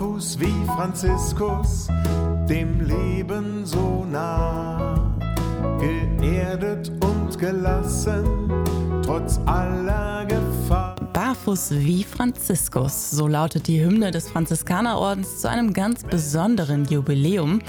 barfuß wie Franziskus, dem Leben so nah, geerdet und gelassen, trotz aller Gefahr. Barfuß wie Franziskus, so lautet die Hymne des Franziskanerordens zu einem ganz besonderen Jubiläum.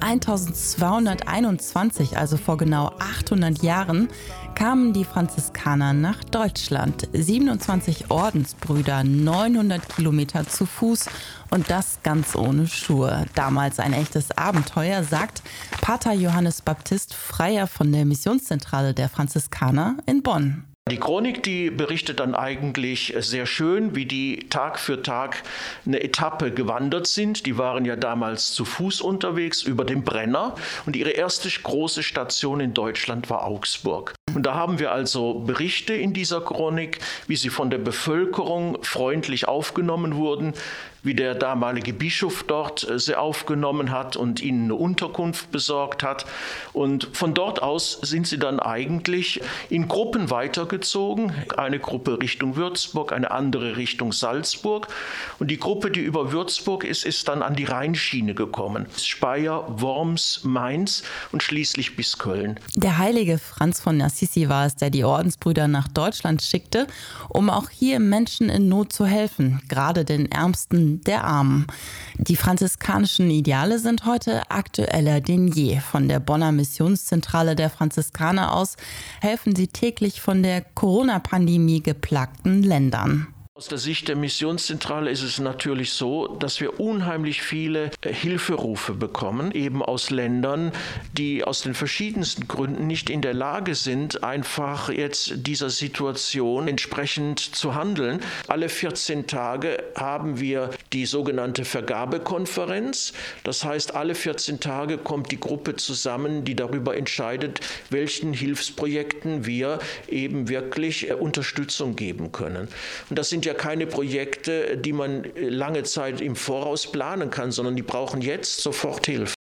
1221, also vor genau 800 Jahren, kamen die Franziskaner nach Deutschland. 27 Ordensbrüder, 900 Kilometer zu Fuß und das ganz ohne Schuhe. Damals ein echtes Abenteuer, sagt Pater Johannes Baptist Freier von der Missionszentrale der Franziskaner in Bonn. Die Chronik, die berichtet dann eigentlich sehr schön, wie die Tag für Tag eine Etappe gewandert sind. Die waren ja damals zu Fuß unterwegs über den Brenner und ihre erste große Station in Deutschland war Augsburg. Und da haben wir also Berichte in dieser Chronik, wie sie von der Bevölkerung freundlich aufgenommen wurden, wie der damalige Bischof dort äh, sie aufgenommen hat und ihnen eine Unterkunft besorgt hat. Und von dort aus sind sie dann eigentlich in Gruppen weitergezogen. Eine Gruppe Richtung Würzburg, eine andere Richtung Salzburg. Und die Gruppe, die über Würzburg ist, ist dann an die Rheinschiene gekommen. Speyer, Worms, Mainz und schließlich bis Köln. Der heilige Franz von Assisi war es, der die Ordensbrüder nach Deutschland schickte, um auch hier Menschen in Not zu helfen, gerade den Ärmsten der Armen. Die franziskanischen Ideale sind heute aktueller denn je. Von der Bonner Missionszentrale der Franziskaner aus helfen sie täglich von der Corona-Pandemie geplagten Ländern. Aus der Sicht der Missionszentrale ist es natürlich so, dass wir unheimlich viele äh, Hilferufe bekommen, eben aus Ländern, die aus den verschiedensten Gründen nicht in der Lage sind, einfach jetzt dieser Situation entsprechend zu handeln. Alle 14 Tage haben wir die sogenannte Vergabekonferenz. Das heißt, alle 14 Tage kommt die Gruppe zusammen, die darüber entscheidet, welchen Hilfsprojekten wir eben wirklich äh, Unterstützung geben können. Und das sind ja ja keine Projekte, die man lange Zeit im Voraus planen kann, sondern die brauchen jetzt sofort Hilfe.